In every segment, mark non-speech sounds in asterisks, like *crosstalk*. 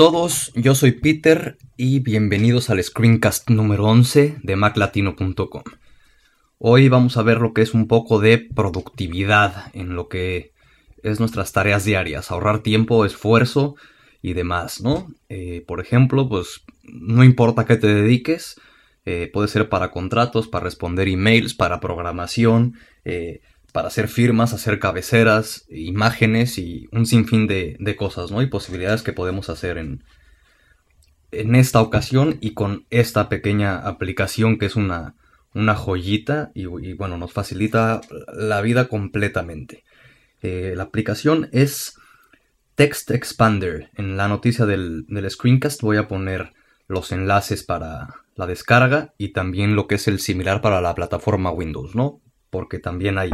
Todos, yo soy Peter y bienvenidos al screencast número 11 de maclatino.com. Hoy vamos a ver lo que es un poco de productividad en lo que es nuestras tareas diarias, ahorrar tiempo, esfuerzo y demás, ¿no? Eh, por ejemplo, pues no importa qué te dediques, eh, puede ser para contratos, para responder emails, para programación, eh, para hacer firmas, hacer cabeceras, imágenes y un sinfín de, cosas, ¿no? Y posibilidades que podemos hacer en, en esta ocasión y con esta pequeña aplicación que es una, una joyita y, bueno, nos facilita la vida completamente. Eh, la aplicación es Text Expander. En la noticia del, del screencast voy a poner los enlaces para la descarga y también lo que es el similar para la plataforma Windows, ¿no? Porque también hay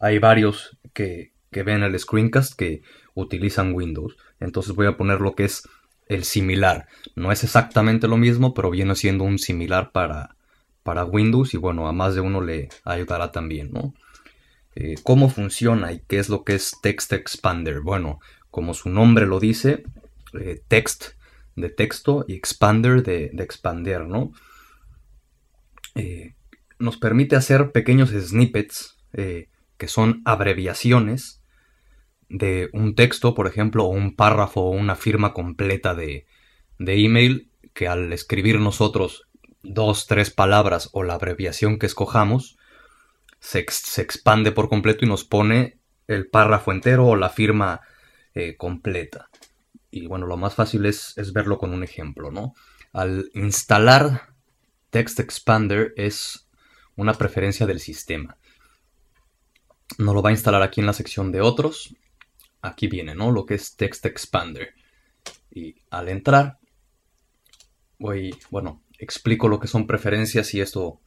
hay varios que, ven el screencast que utilizan Windows. Entonces voy a poner lo que es el similar. No es exactamente lo mismo, pero viene siendo un similar para, para Windows y bueno, a más de uno le ayudará también, ¿no? Eh, ¿Cómo funciona y qué es lo que es Text Expander? Bueno, como su nombre lo dice, eh, text de texto y expander de, expander, ¿no? Eh, nos permite hacer pequeños snippets que son abreviaciones de un texto, por ejemplo, o un párrafo o una firma completa de, de email, que al escribir nosotros dos, tres palabras o la abreviación que escojamos, se, expande por completo y nos pone el párrafo entero o la firma eh, completa. Y bueno, lo más fácil es, es, verlo con un ejemplo, ¿no? Al instalar Text Expander es una preferencia del sistema no lo va a instalar aquí en la sección de otros. Aquí viene, ¿no? Lo que es Text Expander. Y al entrar, voy, bueno, explico lo que son preferencias y esto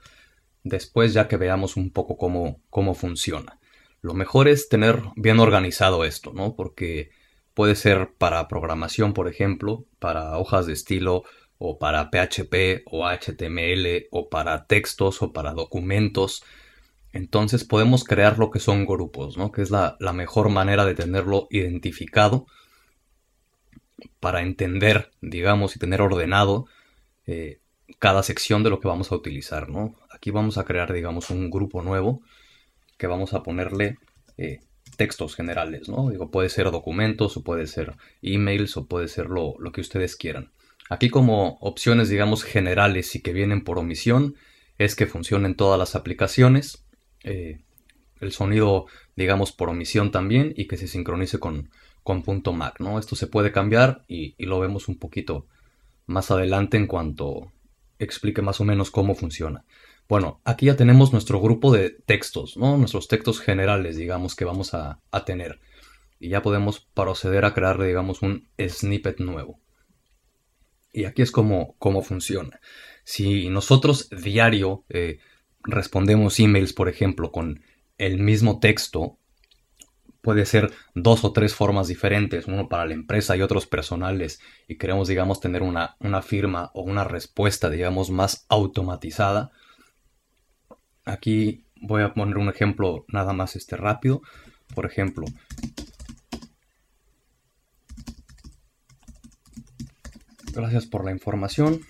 después ya que veamos un poco cómo, cómo funciona. Lo mejor es tener bien organizado esto, ¿no? Porque puede ser para programación, por ejemplo, para hojas de estilo o para PHP o HTML o para textos o para documentos entonces podemos crear lo que son grupos, ¿no? que es la, mejor manera de tenerlo identificado para entender, digamos, y tener ordenado eh, cada sección de lo que vamos a utilizar. ¿no? Aquí vamos a crear, digamos, un grupo nuevo que vamos a ponerle eh, textos generales. ¿no? Digo, puede ser documentos o puede ser emails o puede ser lo, lo que ustedes quieran. Aquí como opciones, digamos, generales y que vienen por omisión, es que funcionen todas las aplicaciones eh, el sonido, digamos, por omisión también y que se sincronice con, con punto .mac, ¿no? Esto se puede cambiar y, lo vemos un poquito más adelante en cuanto explique más o menos cómo funciona. Bueno, aquí ya tenemos nuestro grupo de textos, ¿no? Nuestros textos generales, digamos, que vamos a, tener. Y ya podemos proceder a crear, digamos, un snippet nuevo. Y aquí es como, cómo funciona. Si nosotros diario eh, respondemos emails, por ejemplo, con el mismo texto, puede ser dos o tres formas diferentes, uno para la empresa y otros personales, y queremos, digamos, tener una, una firma o una respuesta, digamos, más automatizada. Aquí voy a poner un ejemplo nada más este rápido. Por ejemplo, gracias por la información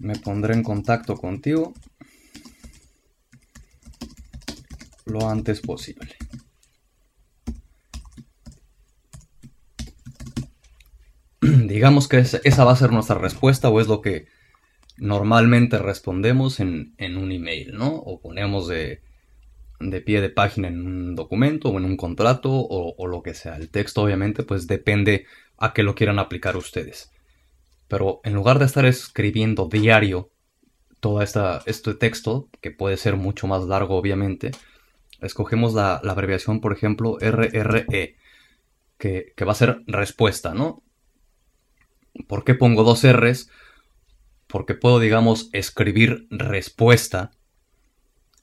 me pondré en contacto contigo lo antes posible. *clears throat* Digamos que esa va a ser nuestra respuesta o es lo que normalmente respondemos en, un email, ¿no? O ponemos de, pie de página en un documento o en un contrato o, o, lo que sea. El texto obviamente pues depende a qué lo quieran aplicar ustedes. Pero en lugar de estar escribiendo diario todo esta, este texto, que puede ser mucho más largo obviamente, escogemos la, abreviación, por ejemplo, RRE, que, va a ser respuesta, ¿no? ¿Por qué pongo dos R's? Porque puedo, digamos, escribir respuesta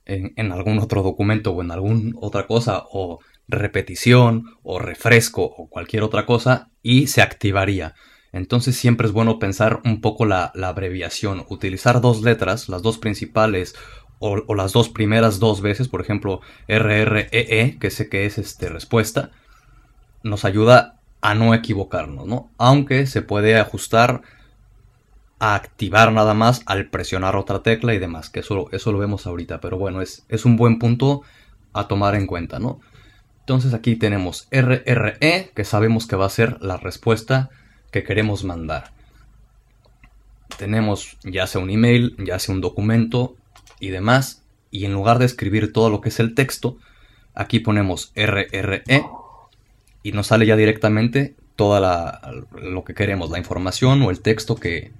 en, en, algún otro documento o en alguna otra cosa, o repetición, o refresco, o cualquier otra cosa, y se activaría. Entonces siempre es bueno pensar un poco la, abreviación, utilizar dos letras, las dos principales o, las dos primeras dos veces, por ejemplo RREE, e, que sé que es este, respuesta, nos ayuda a no equivocarnos, ¿no? Aunque se puede ajustar a activar nada más al presionar otra tecla y demás, que eso, eso lo vemos ahorita, pero bueno, es, es un buen punto a tomar en cuenta, ¿no? Entonces aquí tenemos RRE, que sabemos que va a ser la respuesta que queremos mandar. Tenemos ya sea un email, ya sea un documento y demás, y en lugar de escribir todo lo que es el texto, aquí ponemos RRE y nos sale ya directamente toda lo que queremos, la información o el texto que,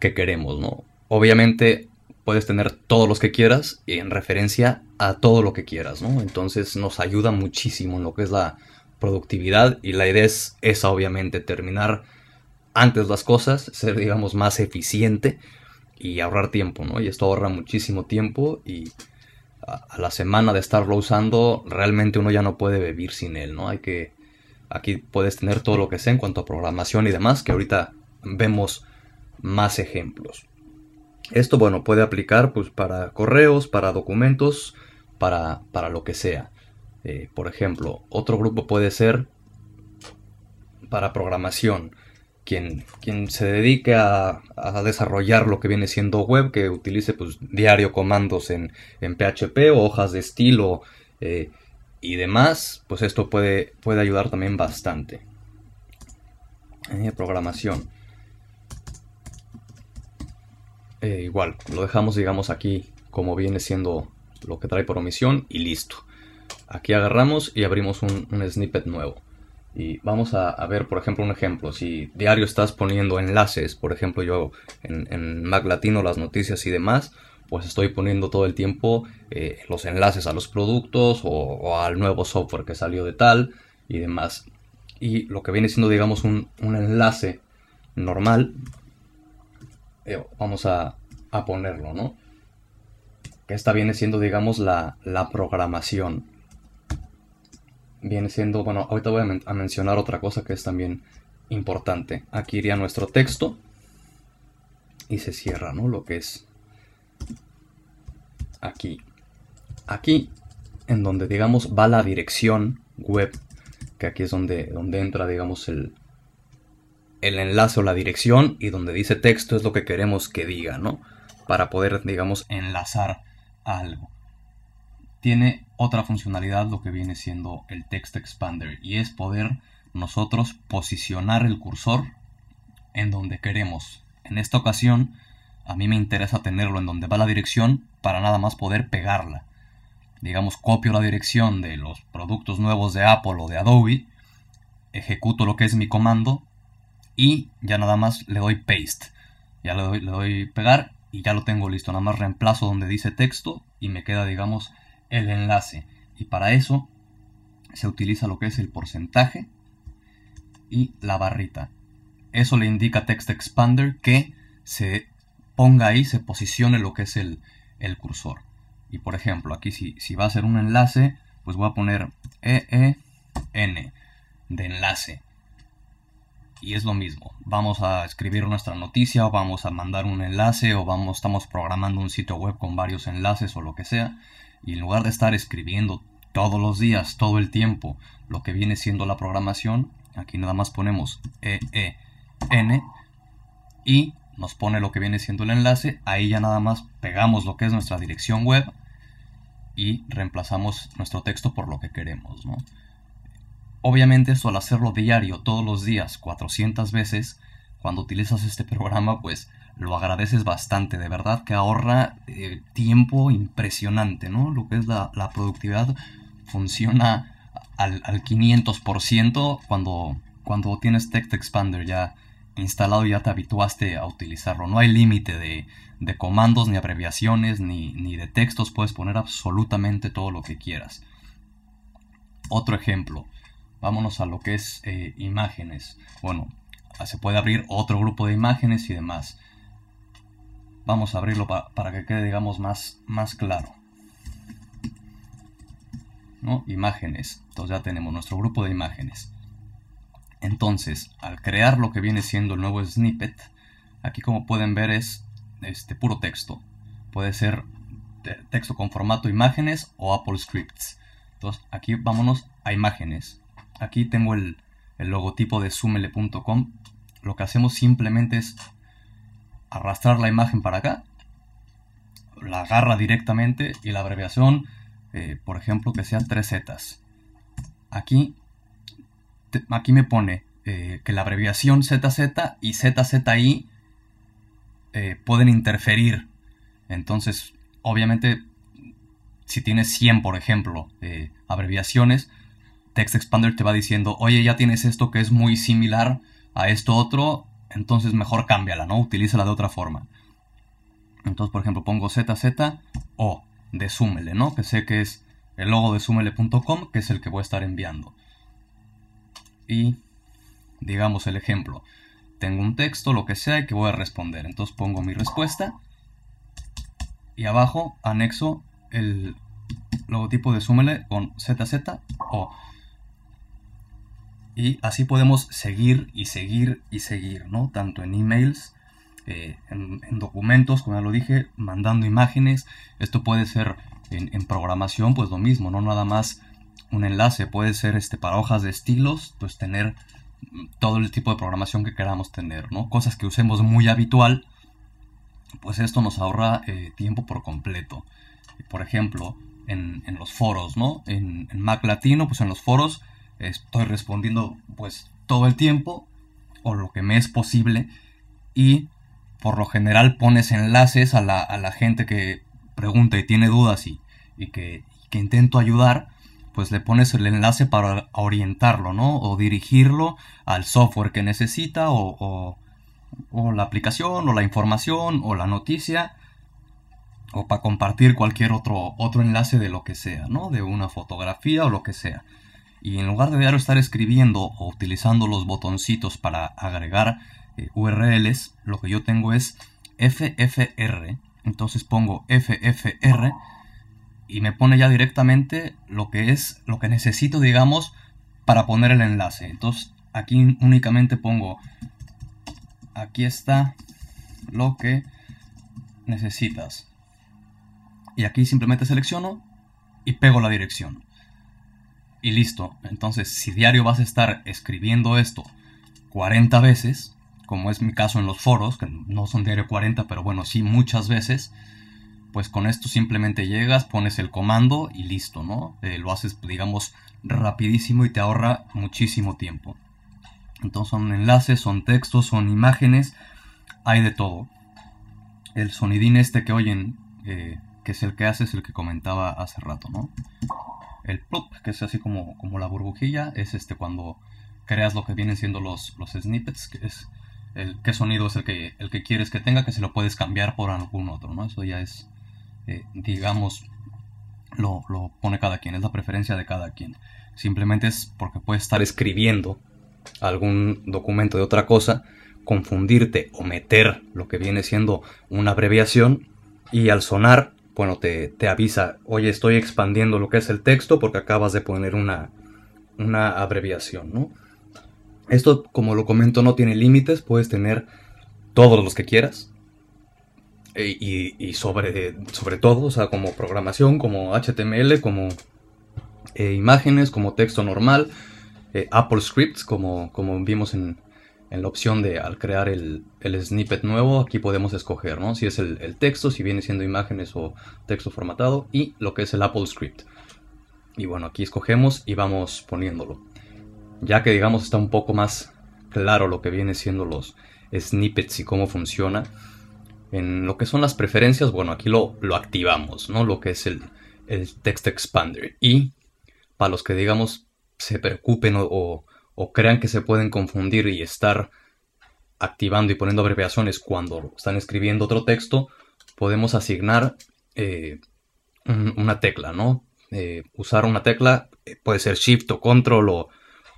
que queremos, ¿no? Obviamente puedes tener todos los que quieras en referencia a todo lo que quieras, ¿no? Entonces nos ayuda muchísimo en lo que es la productividad y la idea es esa, obviamente, terminar antes las cosas, ser, digamos, más eficiente y ahorrar tiempo, ¿no? Y esto ahorra muchísimo tiempo y a, la semana de estarlo usando, realmente uno ya no puede vivir sin él, ¿no? Hay que, aquí puedes tener todo lo que sea en cuanto a programación y demás, que ahorita vemos más ejemplos. Esto, bueno, puede aplicar pues para correos, para documentos, para, para lo que sea. Eh, por ejemplo, otro grupo puede ser para programación. Quien, quien se dedique a, desarrollar lo que viene siendo web, que utilice pues, diario comandos en, PHP o hojas de estilo eh, y demás, pues esto puede, puede ayudar también bastante. Eh, programación. Igual, lo dejamos digamos aquí como viene siendo lo que trae por omisión y listo. Aquí agarramos y abrimos un, snippet nuevo. Y vamos a, ver, por ejemplo, un ejemplo. Si diario estás poniendo enlaces, por ejemplo, yo en, Mac Latino las noticias y demás, pues estoy poniendo todo el tiempo eh, los enlaces a los productos o, al nuevo software que salió de tal y demás. Y lo que viene siendo, digamos, un, un enlace normal, eh, vamos a, ponerlo, ¿no? Que esta viene siendo, digamos, la, programación. Viene siendo, bueno, ahorita voy a, mencionar otra cosa que es también importante. Aquí iría nuestro texto y se cierra, ¿no? Lo que es aquí. Aquí, en donde, digamos, va la dirección web, que aquí es donde, donde entra, digamos, el, el enlace o la dirección y donde dice texto es lo que queremos que diga, ¿no? Para poder, digamos, enlazar algo. Tiene otra funcionalidad lo que viene siendo el text expander y es poder nosotros posicionar el cursor en donde queremos. En esta ocasión, a mí me interesa tenerlo en donde va la dirección para nada más poder pegarla. Digamos, copio la dirección de los productos nuevos de Apple o de Adobe, ejecuto lo que es mi comando y ya nada más le doy paste. Ya le doy, le doy pegar y ya lo tengo listo. Nada más reemplazo donde dice texto y me queda, digamos, el enlace. Y para eso se utiliza lo que es el porcentaje y la barrita. Eso le indica Text Expander que se ponga ahí, se posicione lo que es el, el cursor. Y por ejemplo, aquí si, si va a ser un enlace, pues voy a poner EEN de enlace y es lo mismo. Vamos a escribir nuestra noticia o vamos a mandar un enlace o vamos, estamos programando un sitio web con varios enlaces o lo que sea. Y en lugar de estar escribiendo todos los días, todo el tiempo, lo que viene siendo la programación, aquí nada más ponemos EEN y nos pone lo que viene siendo el enlace. Ahí ya nada más pegamos lo que es nuestra dirección web y reemplazamos nuestro texto por lo que queremos, ¿no? Obviamente eso al hacerlo diario, todos los días, 400 veces, cuando utilizas este *laughs* programa, pues lo agradeces bastante, de verdad que ahorra eh, tiempo impresionante, ¿no? Lo que es la, productividad funciona al, 500% cuando, cuando tienes Text Expander ya instalado ya te habituaste a utilizarlo. No hay límite de, de, comandos, ni abreviaciones, ni, ni de textos, puedes poner absolutamente todo lo que quieras. Otro ejemplo, vámonos a lo que es eh, imágenes. Bueno, se puede abrir otro grupo de imágenes y demás. Vamos a abrirlo para que quede, digamos, más, más claro. ¿No? Imágenes. Entonces ya tenemos nuestro grupo de imágenes. Entonces, al crear lo que viene siendo el nuevo snippet, aquí como pueden ver es este puro texto. Puede ser texto con formato imágenes o Apple Scripts. Entonces, aquí vámonos a imágenes aquí tengo el, el logotipo de sumele.com, lo que hacemos simplemente es arrastrar la imagen para acá, la agarra directamente y la abreviación, eh, por ejemplo, que sea 3 zetas. Aquí, aquí me pone eh, que la abreviación ZZ y ZZI eh, pueden interferir. Entonces, obviamente, si tienes 100, por ejemplo, abreviaciones, Text Expander te va diciendo, oye, ya tienes esto que es muy similar a esto otro, entonces mejor cámbiala, ¿no? Utilízala de otra forma. Entonces, por ejemplo, pongo ZZ o de Sumele, ¿no? Que sé que es el logo de sumele.com, que es el que voy a estar enviando. Y digamos el ejemplo. Tengo un texto, lo que sea, y que voy a responder. Entonces pongo mi respuesta. Y abajo anexo el logotipo de Sumele con ZZ o y así podemos seguir y seguir y seguir, ¿no? Tanto en emails, eh, en, documentos, como ya lo dije, mandando imágenes. Esto puede ser en, programación, pues lo mismo, no nada más un enlace. Puede ser este, para hojas de estilos, pues tener todo el tipo de programación que queramos tener, ¿no? Cosas que usemos muy habitual, pues esto nos ahorra eh, tiempo por completo. Por ejemplo, en, los foros, ¿no? En, en Mac Latino, pues en los foros estoy respondiendo pues todo el tiempo o lo que me es posible y por lo general pones enlaces a la, gente que pregunta y tiene dudas y, que, intento ayudar, pues le pones el enlace para orientarlo, ¿no? O dirigirlo al software que necesita o, o la aplicación o la información o la noticia o para compartir cualquier otro, otro enlace de lo que sea, ¿no? De una fotografía o lo que sea. Y en lugar de estar escribiendo o utilizando los botoncitos para agregar eh, URLs, lo que yo tengo es FFR. Entonces pongo FFR y me pone ya directamente lo que es lo que necesito, digamos, para poner el enlace. Entonces aquí únicamente pongo aquí está lo que necesitas. Y aquí simplemente selecciono y pego la dirección y listo. Entonces, si diario vas a estar escribiendo esto 40 veces, como es mi caso en los foros, que no son diario 40, pero bueno, sí muchas veces, pues con esto simplemente llegas, pones el comando y listo, ¿no? Eh, lo haces, digamos, rapidísimo y te ahorra muchísimo tiempo. Entonces son enlaces, son textos, son imágenes, hay de todo. El sonidín este que oyen, eh, que es el que hace, es el que comentaba hace rato, ¿no? El plop, que es así como, como la burbujilla, es este cuando creas lo que vienen siendo los, los snippets, que es el qué sonido es el que, el que quieres que tenga, que se lo puedes cambiar por algún otro, ¿no? Eso ya es, eh, digamos, lo, lo, pone cada quien, es la preferencia de cada quien. Simplemente es porque puedes estar escribiendo algún documento de otra cosa, confundirte o meter lo que viene siendo una abreviación y al sonar bueno, te, avisa, oye, estoy expandiendo lo que es el texto porque acabas de poner una, una abreviación, ¿no? Esto, como lo comento, no tiene límites, puedes tener todos los que quieras. E, y, sobre, sobre todo, o sea, como programación, como HTML, como eh, imágenes, como texto normal, eh, Apple Scripts, como, como vimos en, en la opción de al crear el, snippet nuevo, aquí podemos escoger, ¿no? Si es el, texto, si viene siendo imágenes o texto formatado y lo que es el Apple Script. Y bueno, aquí escogemos y vamos poniéndolo. Ya que digamos está un poco más claro lo que viene siendo los snippets y cómo funciona. En lo que son las preferencias, bueno, aquí lo, lo activamos, ¿no? Lo que es el, el text expander. Y para los que digamos se preocupen o crean que se pueden confundir y estar activando y poniendo abreviaciones cuando están escribiendo otro texto, podemos asignar eh, una tecla, ¿no? Eh, usar una tecla, eh, puede ser Shift o Control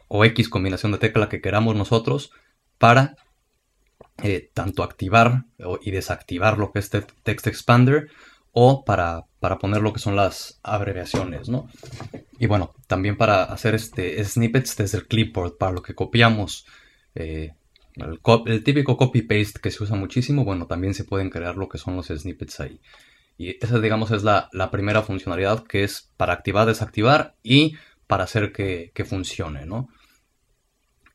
o, X combinación de tecla que queramos nosotros para tanto activar y desactivar lo que es Text Expander o para, para poner lo que son las abreviaciones, ¿no? Y bueno, también para hacer este snippets desde el clipboard, para lo que copiamos eh, el, típico copy-paste que se usa muchísimo, bueno, también se pueden crear lo que son los snippets ahí. Y esa, digamos, es la, primera funcionalidad que es para activar, desactivar y para hacer que, funcione, ¿no?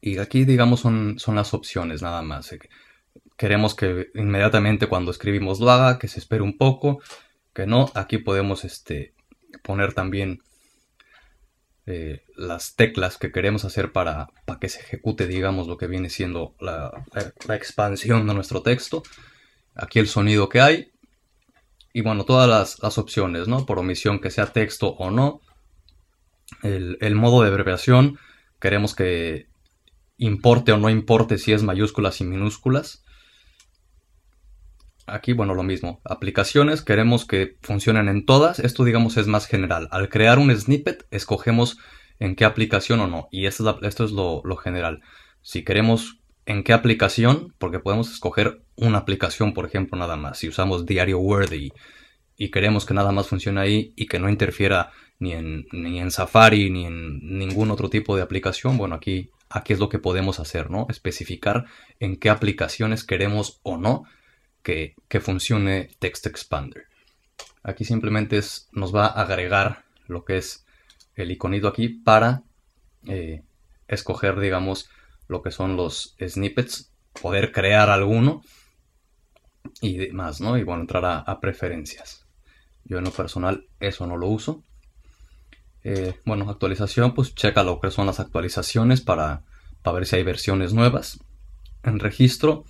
Y aquí, digamos, son, son las opciones nada más. Queremos que inmediatamente cuando escribimos lo haga, que se espere un poco, que no. Aquí podemos este, poner también eh, las teclas que queremos hacer para, para, que se ejecute, digamos, lo que viene siendo la, expansión de nuestro texto. Aquí el sonido que hay. Y bueno, todas las, opciones, ¿no? Por omisión que sea texto o no. El, el modo de abreviación, queremos que importe o no importe si es mayúsculas y minúsculas. Aquí, bueno, lo mismo. Aplicaciones, queremos que funcionen en todas. Esto, digamos, es más general. Al crear un snippet, escogemos en qué aplicación o no. Y esto es, lo, general. Si queremos en qué aplicación, porque podemos escoger una aplicación, por ejemplo, nada más. Si usamos Diario Word y, queremos que nada más funcione ahí y que no interfiera ni en, ni en Safari ni en ningún otro tipo de aplicación, bueno, aquí, aquí es lo que podemos hacer, ¿no? Especificar en qué aplicaciones queremos o no que, funcione Text Expander. Aquí simplemente es, nos va a agregar lo que es el iconito aquí para eh, escoger, digamos, lo que son los snippets, poder crear alguno y demás, ¿no? Y bueno, entrar a, preferencias. Yo en lo personal eso no lo uso. Eh, bueno, actualización, pues checa lo que son las actualizaciones para, para ver si hay versiones nuevas. En registro,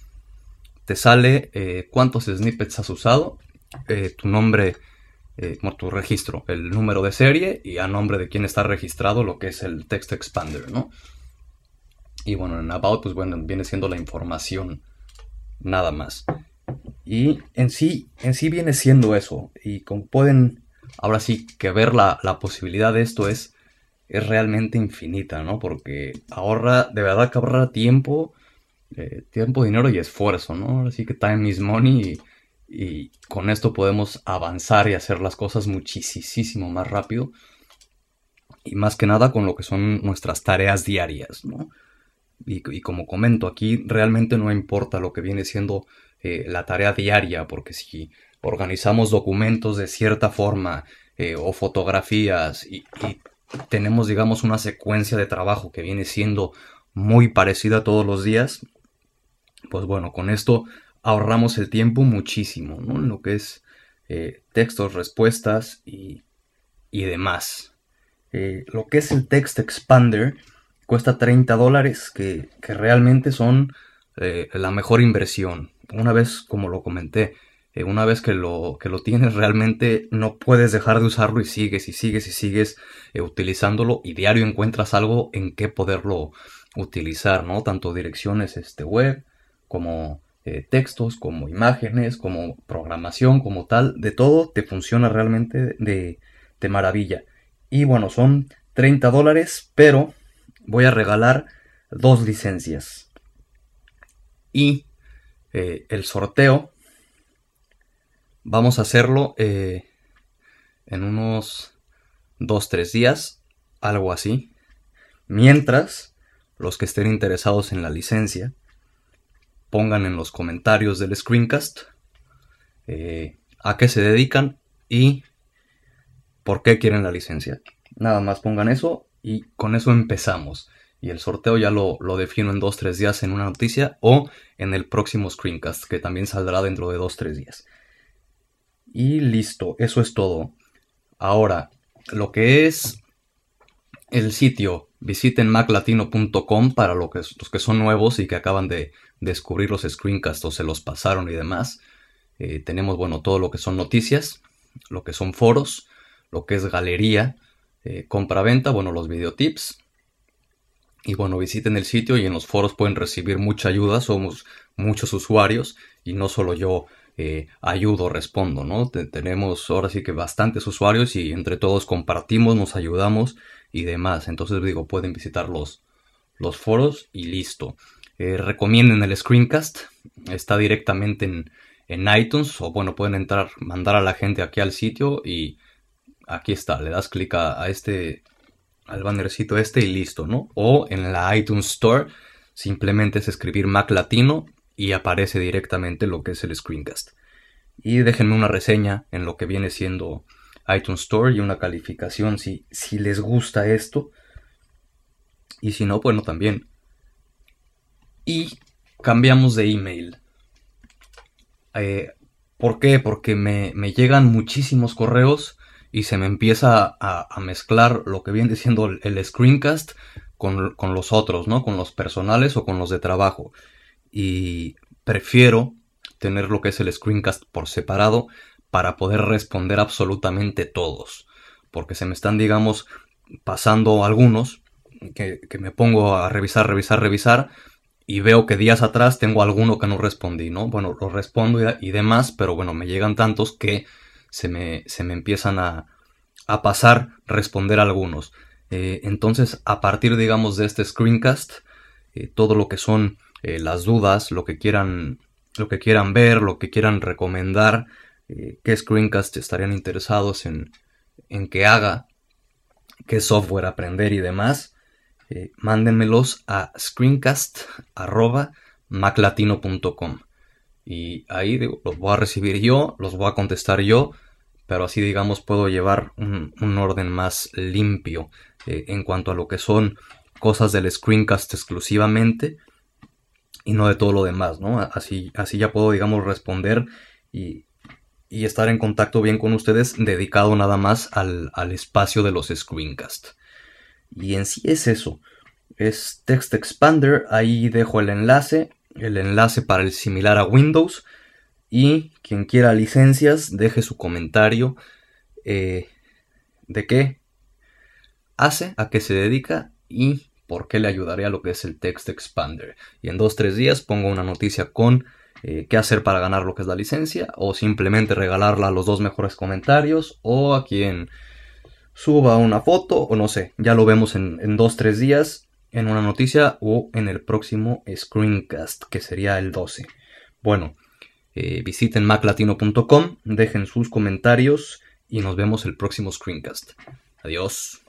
te sale eh, cuántos snippets has usado, eh, tu nombre, eh, tu registro, el número de serie y a nombre de quién está registrado lo que es el text expander, ¿no? Y bueno, en About, pues bueno, viene siendo la información nada más. Y en sí, en sí viene siendo eso. Y como pueden, ahora sí que ver la, la posibilidad de esto es, es realmente infinita, ¿no? Porque ahorra, de verdad que ahorra tiempo eh, tiempo, dinero y esfuerzo, ¿no? Así que time is money y, con esto podemos avanzar y hacer las cosas muchísimo más rápido y más que nada con lo que son nuestras tareas diarias, ¿no? Y, como comento, aquí realmente no importa lo que viene siendo eh, la tarea diaria, porque si organizamos documentos de cierta forma eh, o fotografías y, y, tenemos, digamos, una secuencia de trabajo que viene siendo muy parecida todos los días, pues bueno, con esto ahorramos el tiempo muchísimo, ¿no? En lo que es eh, textos, respuestas y, demás. Eh, lo que es el Text Expander cuesta 30 dólares, que, realmente son eh, la mejor inversión. Una vez, como lo comenté, una vez que lo, que lo tienes realmente no puedes dejar de usarlo y sigues y sigues y sigues utilizándolo y diario encuentras algo en qué poderlo utilizar, ¿no? Tanto direcciones este, web, como eh, textos, como imágenes, como programación, como tal, de todo te funciona realmente de, maravilla. Y bueno, son 30 dólares, pero voy a regalar dos licencias. Y eh, el sorteo, vamos a hacerlo eh, en unos 2-3 días, algo así. Mientras, los que estén interesados en la licencia, pongan en los comentarios del screencast eh, a qué se dedican y por qué quieren la licencia. Nada más pongan eso y con eso empezamos. Y el sorteo ya lo, defino en 2-3 días en una noticia o en el próximo screencast que también saldrá dentro de 2-3 días. Y listo, eso es todo. Ahora, lo que es el sitio, visiten maclatino.com para lo los que son nuevos y que acaban de descubrir los screencasts o se los pasaron y demás. Eh, tenemos, bueno, todo lo que son noticias, lo que son foros, lo que es galería, eh, compra-venta, bueno, los videotips. Y bueno, visiten el sitio y en los foros pueden recibir mucha ayuda. Somos muchos usuarios y no solo yo eh, ayudo, respondo, ¿no? tenemos ahora sí que bastantes usuarios y entre todos compartimos, nos ayudamos y demás. Entonces digo, pueden visitar los, los foros y listo. Eh, recomienden el screencast. Está directamente en, iTunes. O bueno, pueden entrar, mandar a la gente aquí al sitio y aquí está. Le das clic a, este, al bannercito este y listo, ¿no? O en la iTunes Store simplemente es escribir Mac Latino y aparece directamente lo que es el screencast. Y déjenme una reseña en lo que viene siendo iTunes Store y una calificación si, si les gusta esto. Y si no, bueno, también y cambiamos de email. Eh, ¿Por qué? Porque me, llegan muchísimos correos y se me empieza a, mezclar lo que viene siendo el, screencast con, con, los otros, ¿no? Con los personales o con los de trabajo. Y prefiero tener lo que es el screencast por separado para poder responder absolutamente todos. Porque se me están, digamos, pasando algunos que, que me pongo a revisar, revisar, revisar y veo que días atrás tengo alguno que no respondí, ¿no? Bueno, lo respondo y, demás, pero bueno, me llegan tantos que se me, se me empiezan a, a, pasar responder algunos. Eh, entonces, a partir, digamos, de este screencast, eh, todo lo que son eh, las dudas, lo que quieran, lo que quieran ver, lo que quieran recomendar, qué screencast estarían interesados en, en que haga, qué software aprender y demás, eh, mándenmelos a screencast.maclatino.com y ahí los voy a recibir yo, los voy a contestar yo, pero así digamos puedo llevar un, orden más limpio eh, en cuanto a lo que son cosas del screencast exclusivamente y no de todo lo demás, ¿no? Así, así ya puedo digamos responder y, estar en contacto bien con ustedes dedicado nada más al, al espacio de los screencast. Y en sí es eso. Es Text Expander. Ahí dejo el enlace. El enlace para el similar a Windows. Y quien quiera licencias, deje su comentario. Eh, ¿De qué hace? ¿A qué se dedica? Y por qué le ayudaría a lo que es el Text Expander. Y en dos tres días pongo una noticia con eh, qué hacer para ganar lo que es la licencia. O simplemente regalarla a los dos mejores comentarios. O a quien suba una foto o no sé, ya lo vemos en, en dos, tres días en una noticia o en el próximo screencast que sería el 12. Bueno, eh, visiten maclatino.com, dejen sus comentarios y nos vemos el próximo screencast. Adiós.